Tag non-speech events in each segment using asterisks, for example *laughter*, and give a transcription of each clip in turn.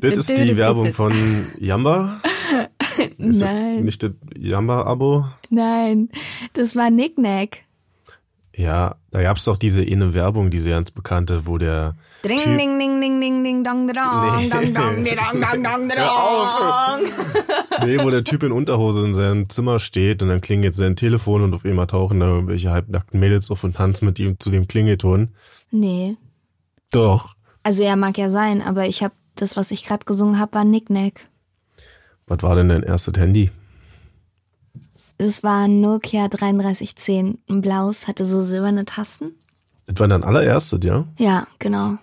Das ist die Werbung von Jamba. Ist Nein, Nicht das Jamba-Abo. nein, das war Nicknack. Ja, da gab's doch diese eine Werbung, diese ganz bekannte, wo der Dring, Typ- ding, ding, ding, ding, ding, dong, dong, Nee. dong, dong, dong, dong, dong, *laughs* dong. Nee, wo der Typ in Unterhose in seinem Zimmer steht und dann klingelt sein Telefon und auf einmal tauchen da irgendwelche halbnackten Mädels auf und tanzen mit ihm zu dem Klingelton. Nee, Doch. also er mag ja sein, aber ich habe das, was ich gerade gesungen habe, war Nicknack. Was war denn dein erstes Handy? Es war ein Nokia 3310, ein blaues, hatte so silberne Tasten. Das war dein allererstes, ja? Ja, genau.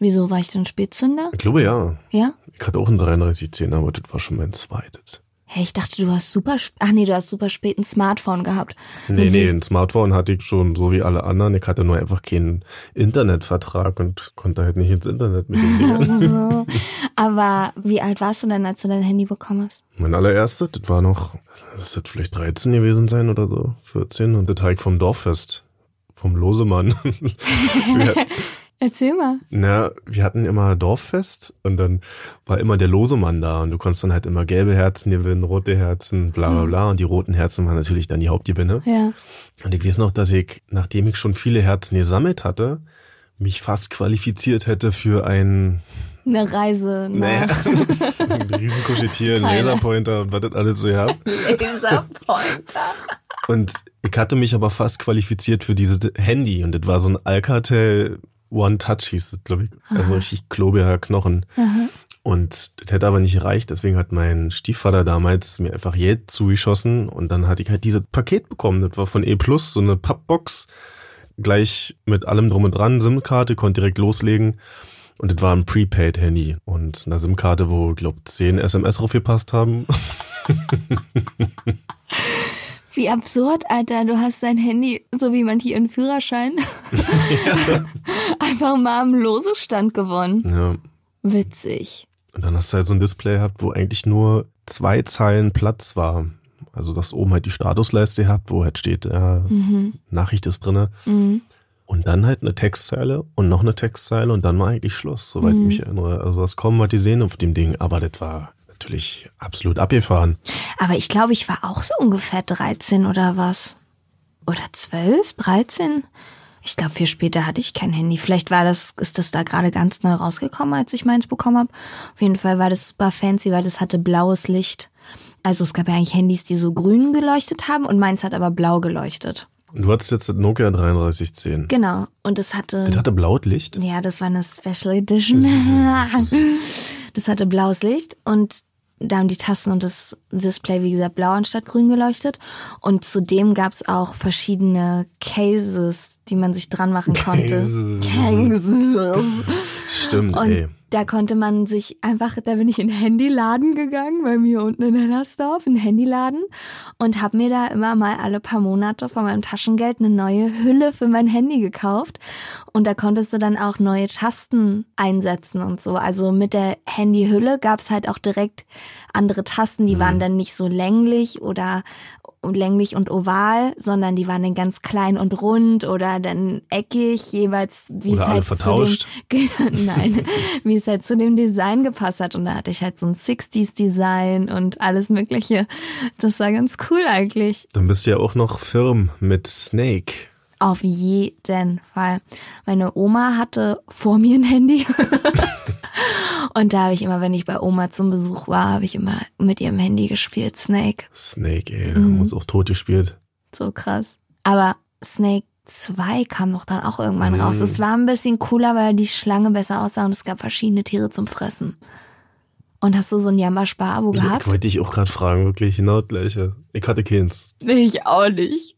Wieso war ich denn Spätzünder? Ich glaube ja. Ja? Ich hatte auch einen 3310, aber das war schon mein zweites. Hey, ich dachte, du hast super, ach nee, du hast super spät ein Smartphone gehabt. Nee, Und nee, ein Smartphone hatte ich schon, so wie alle anderen. Ich hatte nur einfach keinen Internetvertrag und konnte halt nicht ins Internet mit den. *laughs* So. *laughs* Aber wie alt warst du denn, als du dein Handy bekommen hast? mein allererstes, das war noch, das wird vielleicht 13 gewesen sein oder so, 14. Und das halt vom Dorffest, vom Losemann. *laughs* wir, Erzähl mal. na, wir hatten immer Dorffest und dann war immer der Losemann da und du konntest dann halt immer gelbe Herzen gewinnen, rote Herzen, bla bla bla. Und die roten Herzen waren natürlich dann die Hauptgewinne. Ja. Und ich weiß noch, dass ich, nachdem ich schon viele Herzen gesammelt hatte, mich fast qualifiziert hätte für ein Eine Reise naja, nach *laughs* ein Riesenkuschetier, ein. Laserpointer und was das alles so gehabt. *laughs* Laserpointer. Und ich hatte mich aber fast qualifiziert für dieses Handy und das war so ein Alcatel One Touch hieß das, glaube ich. Also richtig klobiger Knochen. Und das hätte aber nicht gereicht, deswegen hat mein Stiefvater damals mir einfach Geld zugeschossen und dann hatte ich halt dieses Paket bekommen. Das war von E Plus, so eine Pappbox, gleich mit allem drum und dran, SIM-Karte, konnte direkt loslegen. Und das war ein Prepaid-Handy und eine SIM-Karte, wo, glaube 10 SMS draufgepasst haben. *laughs* Wie absurd, Alter. Du hast dein Handy, so wie manche ihren Führerschein, *laughs* einfach mal am Losestand gewonnen. Ja. Witzig. Und dann hast du halt so ein Display gehabt, wo eigentlich nur zwei Zeilen Platz war. Also dass oben halt die Statusleiste gehabt, wo halt steht, äh, Nachricht ist drinne. Mhm. Und dann halt eine Textzeile und noch eine Textzeile und dann war eigentlich Schluss, soweit ich mich erinnere. Also was kommen, was die sehen auf dem Ding. Aber das war natürlich absolut abgefahren. Aber ich glaube, ich war auch so ungefähr 13 oder was. Oder 12, 13? Ich glaube, viel später hatte ich kein Handy. Vielleicht war das, ist das da gerade ganz neu rausgekommen, als ich meins bekommen habe. Auf jeden Fall war das super fancy, weil das hatte blaues Licht. Also es gab ja eigentlich Handys, die so grün geleuchtet haben und meins hat aber blau geleuchtet. Und du hattest jetzt das Nokia 3310. Genau. Und es hatte. Das hatte blaues Licht. Ja, das war eine Special Edition. *laughs* das hatte blaues Licht und da haben die Tasten und das Display, wie gesagt, blau anstatt grün geleuchtet. Und zudem gab's auch verschiedene Cases, die man sich dran machen konnte. Cases. Stimmt, Und ey. da konnte man sich einfach, da bin ich in den Handyladen gegangen, bei mir unten in Hellersdorf, in den Handyladen und habe mir da immer mal alle paar Monate von meinem Taschengeld eine neue Hülle für mein Handy gekauft. Und da konntest du dann auch neue Tasten einsetzen und so. Also mit der Handyhülle gab's halt auch direkt andere Tasten, die waren dann nicht so länglich oder länglich und oval, sondern die waren dann ganz klein und rund oder dann eckig, jeweils wie Oder es alle halt vertauscht. zu dem *laughs* Nein, *laughs* wie es halt zu dem Design gepasst hat. Und da hatte ich halt so ein 60s-Design und alles Mögliche. Das war ganz cool eigentlich. Dann bist du ja auch noch firm mit Snake. Auf jeden Fall. Meine Oma hatte vor mir ein Handy. *laughs* und da habe ich immer, wenn ich bei Oma zum Besuch war, habe ich immer mit ihrem Handy gespielt, Snake. Snake, ey. Haben uns auch tot gespielt. So krass. Aber Snake 2 kam doch dann auch irgendwann raus. Das war ein bisschen cooler, weil die Schlange besser aussah und es gab verschiedene Tiere zum Fressen. Und hast du so ein Jamba-Spar-Abo gehabt? Wollte ich auch gerade fragen, wirklich genau gleiche. Ich hatte keins. Nee, ich auch nicht.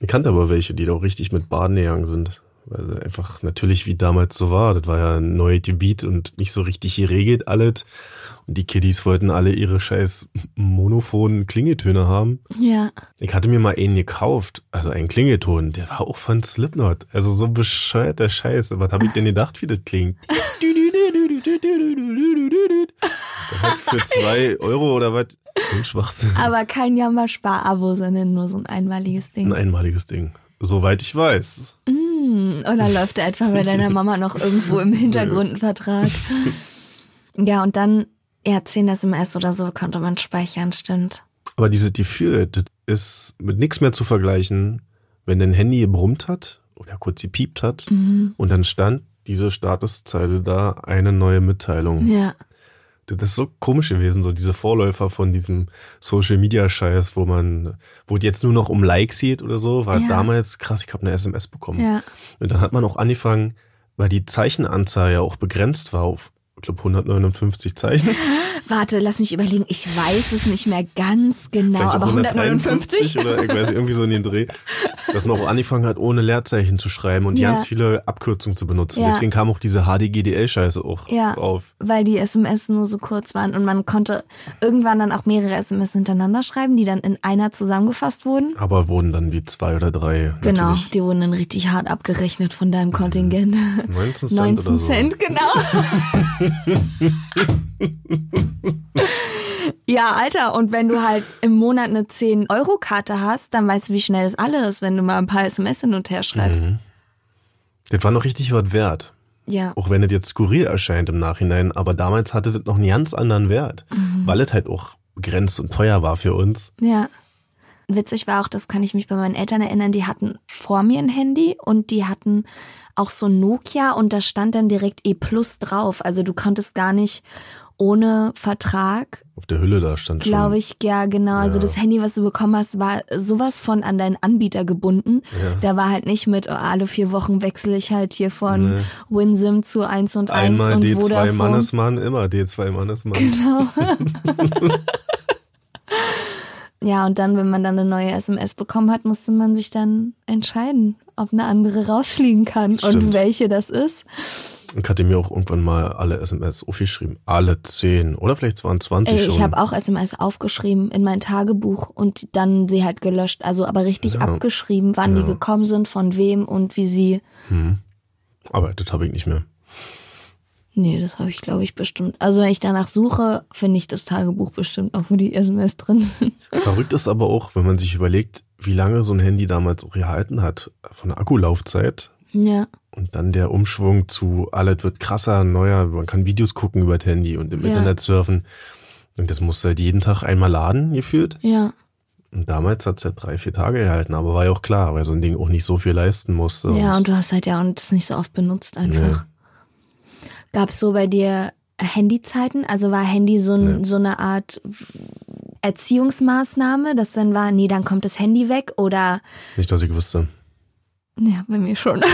Ich kannte aber welche, die da auch richtig mit Baden gegangen sind. Weil einfach natürlich wie damals so war. Das war ja ein neues Gebiet und nicht so richtig geregelt alles. Und die Kiddies wollten alle ihre scheiß monophonen Klingeltöne haben. Ja. Ich hatte mir mal einen gekauft, also einen Klingelton, der war auch von Slipknot. Also so bescheuerter Scheiß. Was habe ich denn gedacht, wie das klingt? Das hat für zwei Euro oder was? Schwachsinn. Aber kein Jamba-Spar-Abo, sondern nur so ein einmaliges Ding. Ein einmaliges Ding. Soweit ich weiß. Mm, oder läuft da etwa bei deiner *laughs* Mama noch irgendwo im Hintergrund ein Vertrag? *laughs* Ja, und dann, ja, 10 SMS oder so konnte man speichern, stimmt. Aber diese Gefühl, das ist mit nichts mehr zu vergleichen, wenn dein Handy gebrummt hat oder kurz gepiept hat Mhm. und dann stand diese Statuszeile da, eine neue Mitteilung. Ja. Das ist so komisch gewesen, so diese Vorläufer von diesem Social Media Scheiß, wo man, wo es jetzt nur noch um Likes geht oder so, war Ja. damals krass, ich habe eine SMS bekommen. Ja. Und dann hat man auch angefangen, weil die Zeichenanzahl ja auch begrenzt war auf, glaube, 159 Zeichen. Warte, lass mich überlegen. Ich weiß es nicht mehr ganz genau, aber 159? oder ich weiß irgendwie so in den Dreh, dass man auch angefangen hat, ohne Leerzeichen zu schreiben und Ja. ganz viele Abkürzungen zu benutzen. Ja. Deswegen kam auch diese HDGDL-Scheiße auch Ja. auf. Weil die SMS nur so kurz waren und man konnte irgendwann dann auch mehrere SMS hintereinander schreiben, die dann in einer zusammengefasst wurden. Aber wurden dann wie zwei oder drei. Genau, Natürlich. die wurden dann richtig hart abgerechnet von deinem Kontingent. 19 Cent 19 oder so. Cent, genau. *laughs* ja, Alter, und wenn du halt im Monat eine 10-Euro-Karte hast, dann weißt du, wie schnell das alle ist, wenn du mal ein paar SMS hin und her schreibst. Mhm. Das war noch richtig was wert. Ja. Auch wenn es jetzt skurril erscheint im Nachhinein, aber damals hatte das noch einen ganz anderen Wert, Mhm. weil es halt auch begrenzt und teuer war für uns. Ja. Witzig war auch, das kann ich mich bei meinen Eltern erinnern, die hatten vor mir ein Handy und die hatten auch so ein Nokia und da stand dann direkt E Plus drauf. Also du konntest gar nicht ohne Vertrag, Auf der Hülle da stand glaube ich, ja genau. Also Ja. das Handy, was du bekommen hast, war sowas von an deinen Anbieter gebunden. Ja. Da war halt nicht mit, oh, alle vier Wochen wechsle ich halt hier von Nee. Winsim zu 1 und 1 Einmal und D2 Vodafone. Mannesmann, immer D2 Mannesmann. Genau. *laughs* *laughs* ja, und dann, wenn man dann eine neue SMS bekommen hat, musste man sich dann entscheiden, ob eine andere rausfliegen kann und Stimmt. welche das ist. Ich hatte mir auch irgendwann mal alle SMS aufgeschrieben. Alle 10 oder vielleicht waren 20 Ey, schon. ich habe auch SMS aufgeschrieben in mein Tagebuch und dann sie halt gelöscht. Also aber richtig Ja. abgeschrieben, wann Ja. die gekommen sind, von wem und wie sie. Hm. Aber das habe ich nicht mehr. Nee, das habe ich, glaube ich, bestimmt. Also wenn ich danach suche, finde ich das Tagebuch bestimmt auch, wo die SMS drin sind. *laughs* Verrückt ist aber auch, wenn man sich überlegt, wie lange so ein Handy damals auch gehalten hat, von der Akkulaufzeit. Ja. Und dann der Umschwung zu, alles wird krasser, neuer, man kann Videos gucken über das Handy und im Ja. Internet surfen. Und das musste halt jeden Tag einmal laden, gefühlt. Ja. Und damals hat es ja drei, vier Tage gehalten, aber war ja auch klar, weil so ein Ding auch nicht so viel leisten musste. Ja, und du hast halt ja und das nicht so oft benutzt einfach. Gab es so bei dir Handyzeiten? Also war Handy so, ein, Nee. so eine Art Erziehungsmaßnahme, dass dann war, nee, dann kommt das Handy weg oder Nicht, dass ich wüsste. ja, bei mir schon. *laughs*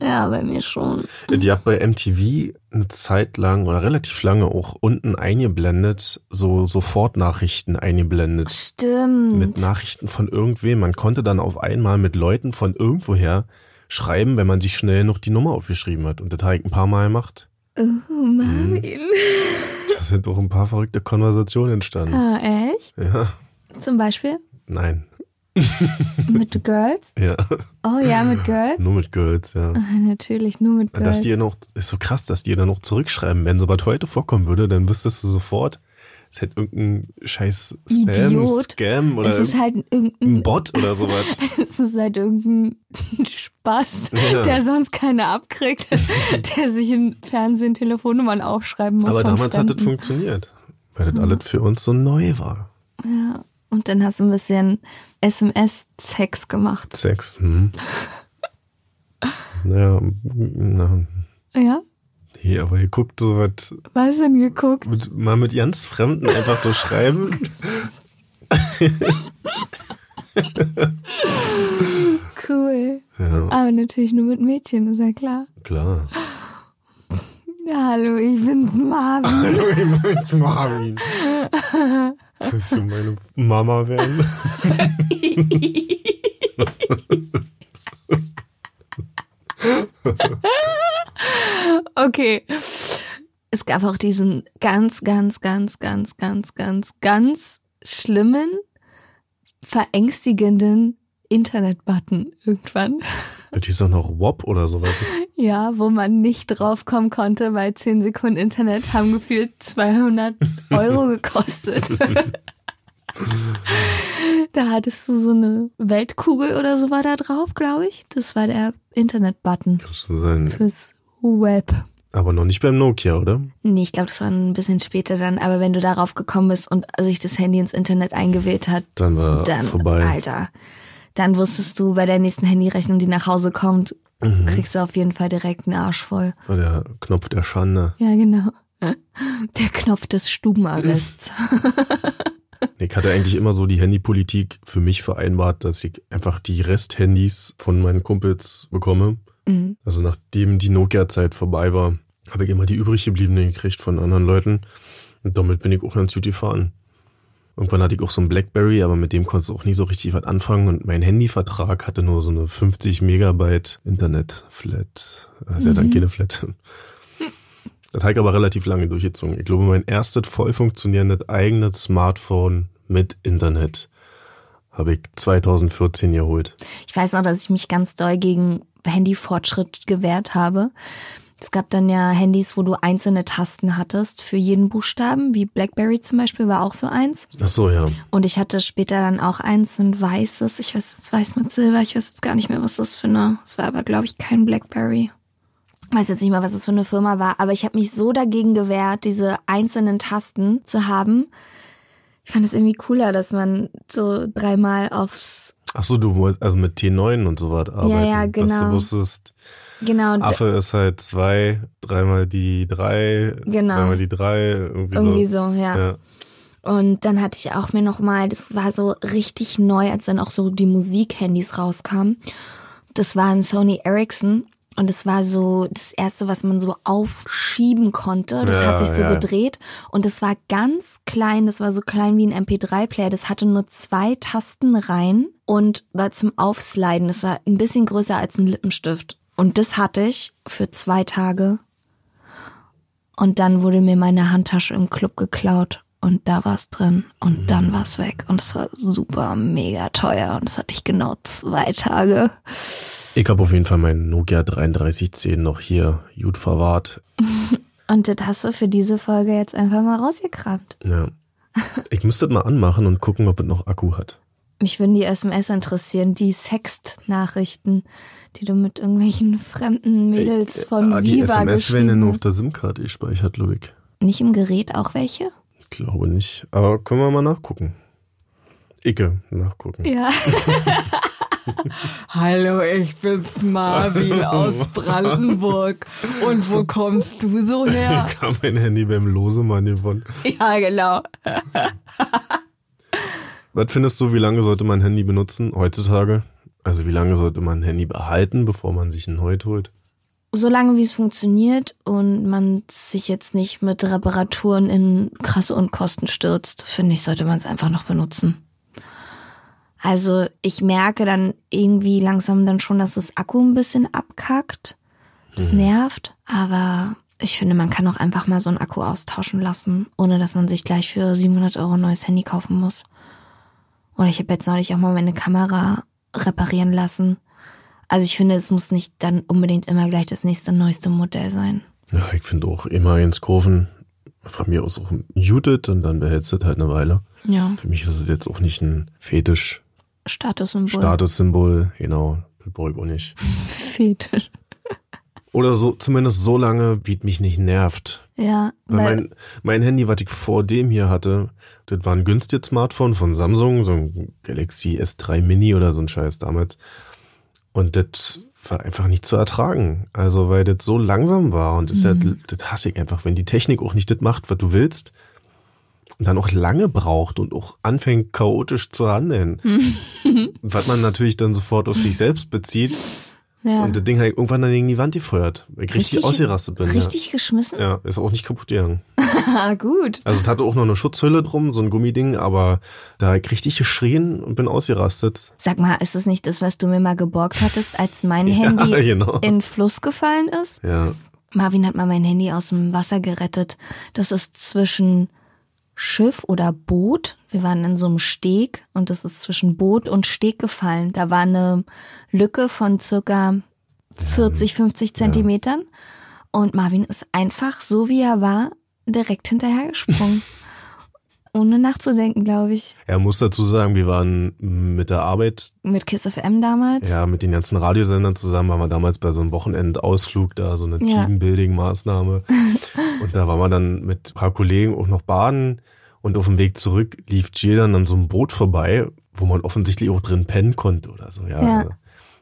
ja, bei mir schon. Die hat bei MTV eine Zeit lang oder relativ lange auch unten eingeblendet, so Sofortnachrichten eingeblendet. Stimmt. Mit Nachrichten von irgendwem. Man konnte dann auf einmal mit Leuten von irgendwoher schreiben, wenn man sich schnell noch die Nummer aufgeschrieben hat. Und das habe ich ein paar Mal gemacht. oh, Marvin. Da sind auch ein paar verrückte Konversationen entstanden. Ah, echt? Ja, Zum Beispiel nein. *laughs* mit Girls? Ja, Oh ja, mit Girls? nur mit Girls, ja. Ah, natürlich, nur mit Dass Girls. die ja noch, ist so krass, dass die dann noch zurückschreiben. Wenn sowas heute vorkommen würde, dann wüsstest du sofort, es hätte irgendein scheiß Spam, Idiot. Scam oder es ist halt ein irgendein Bot oder sowas. *laughs* Es ist halt irgendein Spaß, Ja. der sonst keiner abkriegt, *laughs* der sich im Fernsehen Telefonnummern aufschreiben muss. Aber damals hat das Fremden. funktioniert. Weil das alles für uns so neu war. Ja. Und dann hast du ein bisschen SMS-Sex gemacht. Sex. Hm. *laughs* Naja, na, Ja? Nee, aber ihr guckt so was, Was denn geguckt? mit, mal mit ganz Fremden einfach so schreiben. *laughs* cool. Ja, Aber natürlich nur mit Mädchen, ist ja klar. klar. Ja, hallo, ich bin's Marvin. *laughs* Hallo, ich bin's Marvin. *laughs* Willst du meine Mama werden? Okay. Es gab auch diesen ganz, ganz, ganz, ganz, ganz, ganz, ganz schlimmen, verängstigenden Internet-Button irgendwann. Die ist doch noch WOP oder sowas. Ja, wo man nicht draufkommen konnte, weil 10 Sekunden Internet haben gefühlt 200 Euro gekostet. *laughs* da hattest du so eine Weltkugel oder so war da drauf, glaube ich. Das war der Internet-Button fürs Web. Aber noch nicht beim Nokia, oder? Nee, ich glaube, das war ein bisschen später dann. Aber wenn du darauf gekommen bist und sich das Handy ins Internet eingewählt hat, Dann war dann, vorbei. Alter, dann wusstest du, bei der nächsten Handyrechnung, die nach Hause kommt, Mhm. kriegst du auf jeden Fall direkt einen Arsch voll. War der Knopf der Schande. Ja, genau. *laughs* Der Knopf des Stubenarrests. *laughs* Ich hatte eigentlich immer so die Handypolitik für mich vereinbart, dass ich einfach die Resthandys von meinen Kumpels bekomme. Mhm. Also nachdem die Nokia-Zeit vorbei war, habe ich immer die übrig gebliebenen gekriegt von anderen Leuten. Und damit bin ich auch ganz gut gefahren. Irgendwann hatte ich auch so ein Blackberry, aber mit dem konntest du auch nicht so richtig was anfangen. Und mein Handyvertrag hatte nur so eine 50 Megabyte Internet-Flat. Also ja dann Mhm. keine Flat. *laughs* Das habe ich aber relativ lange durchgezogen. Ich glaube, mein erstes voll funktionierendes eigenes Smartphone mit Internet habe ich 2014 geholt. Ich weiß noch, dass ich mich ganz doll gegen Handyfortschritt gewehrt habe. Es gab dann ja Handys, wo du einzelne Tasten hattest für jeden Buchstaben, wie BlackBerry zum Beispiel war auch so eins. Ach so, ja. Und ich hatte später dann auch eins, ein weißes, ich weiß, es weiß mit Silber, ich weiß jetzt gar nicht mehr, was das für eine, es war aber glaube ich kein BlackBerry. Weiß jetzt nicht mal, was das für eine Firma war, aber ich habe mich so dagegen gewehrt, diese einzelnen Tasten zu haben. Ich fand es irgendwie cooler, dass man so dreimal aufs, Ach so, du wolltest also mit T9 und so was arbeiten. ja, Dass genau. du wusstest, genau, Affe ist halt zwei, dreimal die drei, Genau. dreimal die drei, irgendwie, irgendwie so. so, ja. Ja. Und dann hatte ich auch mir noch mal, das war so richtig neu, als dann auch so die Musikhandys rauskamen. Das war ein Sony Ericsson und es war so das erste, was man so aufschieben konnte. Das Ja, hat sich so ja. gedreht und es war ganz klein. Das war so klein wie ein MP3-Player. Das hatte nur zwei Tasten rein und war zum Aufsliden. Das war ein bisschen größer als ein Lippenstift. Und das hatte ich für zwei Tage. Und dann wurde mir meine Handtasche im Club geklaut und da war es drin und dann war es weg und es war super mega teuer und das hatte ich genau zwei Tage. Ich habe auf jeden Fall meinen Nokia 3310 noch hier gut verwahrt. *laughs* Und das hast du für diese Folge jetzt einfach mal rausgekramt. Ja. Ich müsste das mal anmachen und gucken, ob es noch Akku hat. Mich würden die SMS interessieren, die Sext-Nachrichten, die du mit irgendwelchen fremden Mädels von Ah, die Viva SMS werden ja nur auf der SIM-Karte gespeichert, ich. hast. Nicht im Gerät auch welche? Ich glaube nicht. Aber können wir mal nachgucken. Icke, nachgucken. Ja. *laughs* *laughs* Hallo, ich bin's Marvin aus Brandenburg. Und wo kommst du so her? Ich habe mein Handy beim Losemann gewonnen. Ja, genau. Was findest du, wie lange sollte man ein Handy benutzen heutzutage? Also wie lange sollte man ein Handy behalten, bevor man sich ein neues holt? Solange wie es funktioniert und man sich jetzt nicht mit Reparaturen in krasse Unkosten stürzt, finde ich, sollte man es einfach noch benutzen. Also ich merke dann irgendwie langsam dann schon, dass das Akku ein bisschen abkackt. Das nervt, aber ich finde, man kann auch einfach mal so einen Akku austauschen lassen, ohne dass man sich gleich für 700 Euro ein neues Handy kaufen muss. Oder ich habe jetzt neulich auch mal meine Kamera reparieren lassen. Also ich finde, es muss nicht dann unbedingt immer gleich das nächste neueste Modell sein. Ja, ich finde auch immer ins Kurven von mir aus auch muted und dann behältst du es halt eine Weile. Ja, Für mich ist es jetzt auch nicht ein Fetisch, Statussymbol. Statussymbol, genau, das brauche ich auch nicht. *laughs* Fetisch. Oder so, zumindest so lange, wie es mich nicht nervt. Ja, Weil weil, mein, mein Handy, was ich vor dem hier hatte, das war ein günstiges Smartphone von Samsung, so ein Galaxy S3 Mini oder so ein Scheiß damals. Und das war einfach nicht zu ertragen. Also, weil das so langsam war und das, ist ja, das hasse ich einfach, wenn die Technik auch nicht das macht, was du willst. Und dann auch lange braucht und auch anfängt chaotisch zu handeln. was man natürlich dann sofort auf sich selbst bezieht Ja. und das Ding halt irgendwann dann gegen die Wand gefeuert, weil ich richtig, Richtig- ausgerastet bin. Richtig geschmissen? Ja. ja, ist auch nicht kaputt gegangen. Ah, *laughs* gut. Also es hatte auch noch eine Schutzhülle drum, so ein Gummiding, aber da hab ich richtig geschrien und bin ausgerastet. Sag mal, ist das nicht das, was du mir mal geborgt hattest, als mein *laughs* Handy Ja, *laughs* genau. in den Fluss gefallen ist? Ja, Marvin hat mal mein Handy aus dem Wasser gerettet. Das ist zwischen Schiff oder Boot. Wir waren in so einem Steg und das ist zwischen Boot und Steg gefallen. Da war eine Lücke von circa 40, 50 Zentimetern. Und Marvin ist einfach, so wie er war, direkt hinterhergesprungen. *laughs* Ohne nachzudenken, glaube ich. er muss dazu sagen, wir waren mit der Arbeit, Mit Kiss FM damals. ja, mit den ganzen Radiosendern zusammen, waren wir damals bei so einem Wochenendausflug da, so eine Ja. Teambuilding-Maßnahme. *laughs* und da waren wir dann mit ein paar Kollegen auch noch baden und auf dem Weg zurück lief Jill dann an so einem Boot vorbei, wo man offensichtlich auch drin pennen konnte oder so, ja. Ja.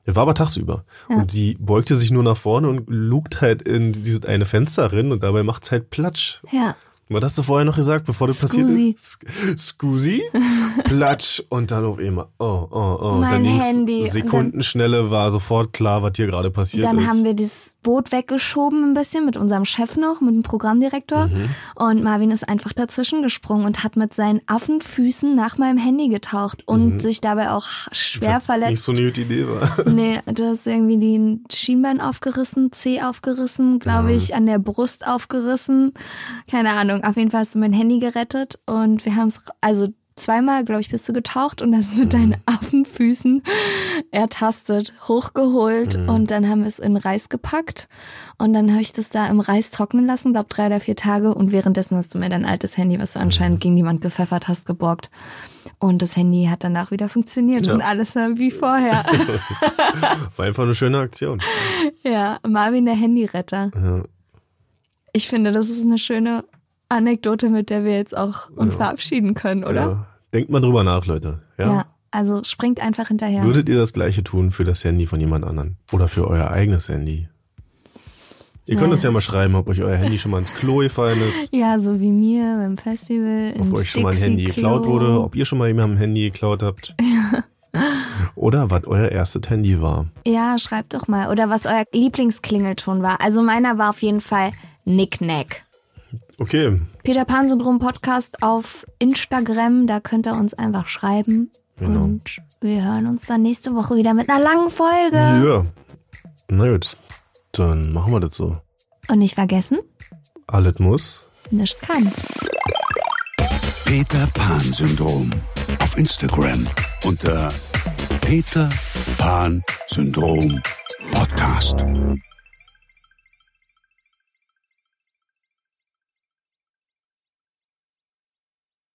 Das war aber tagsüber. Und sie beugte sich nur nach vorne und lugt halt in dieses eine Fenster rein und dabei macht's halt Platsch. Ja. Was hast du vorher noch gesagt, bevor das passiert ist? Scusi? *laughs* Platsch. Und dann auf einmal, oh, oh, oh. Mein dann Handy. Und Sekundenschnelle war sofort klar, was hier gerade passiert Dann ist. haben wir das Boot weggeschoben ein bisschen mit unserem Chef noch, mit dem Programmdirektor. Mhm. Und Marvin ist einfach dazwischen gesprungen und hat mit seinen Affenfüßen nach meinem Handy getaucht und sich dabei auch schwer Nicht verletzt. so eine gute Idee war. *laughs* Nee, du hast irgendwie den Schienbein aufgerissen, C aufgerissen, glaube ich, an der Brust aufgerissen. Keine Ahnung. Auf jeden Fall hast du mein Handy gerettet und wir haben es, also zweimal, glaube ich, bist du getaucht und hast mit deinen Affenfüßen ertastet, hochgeholt und dann haben wir es in Reis gepackt und dann habe ich das da im Reis trocknen lassen, glaube drei oder vier Tage und währenddessen hast du mir dein altes Handy, was du anscheinend gegen die Wand gepfeffert hast, geborgt. Und das Handy hat danach wieder funktioniert Ja. und alles war wie vorher. *laughs* War einfach eine schöne Aktion. Ja, Marvin der Handyretter. Ja. Ich finde, das ist eine schöne Anekdote, mit der wir jetzt auch uns Ja. verabschieden können, oder? Ja. Denkt mal drüber nach, Leute. Ja. Also springt einfach hinterher. Würdet ihr das gleiche tun für das Handy von jemand anderem? Oder für euer eigenes Handy? Ihr könnt Naja. uns ja mal schreiben, ob euch euer Handy schon mal ins Klo gefallen ist, *laughs* ja, so wie mir beim Festival. ob euch schon mal ein Handy geklaut wurde, ob ihr schon mal jemandem ein Handy geklaut habt. *laughs* Oder was euer erstes Handy war. Ja, schreibt doch mal. Oder was euer Lieblingsklingelton war. Also meiner war auf jeden Fall Nicknack. Okay, Peter Pan Syndrom Podcast auf Instagram, da könnt ihr uns einfach schreiben. Genau. Und wir hören uns dann nächste Woche wieder mit einer langen Folge. ja. Na gut, dann machen wir das so. Und nicht vergessen, Alles muss. nicht kann. Peter Pan Syndrom. Auf Instagram unter Peter Pan Syndrom Podcast.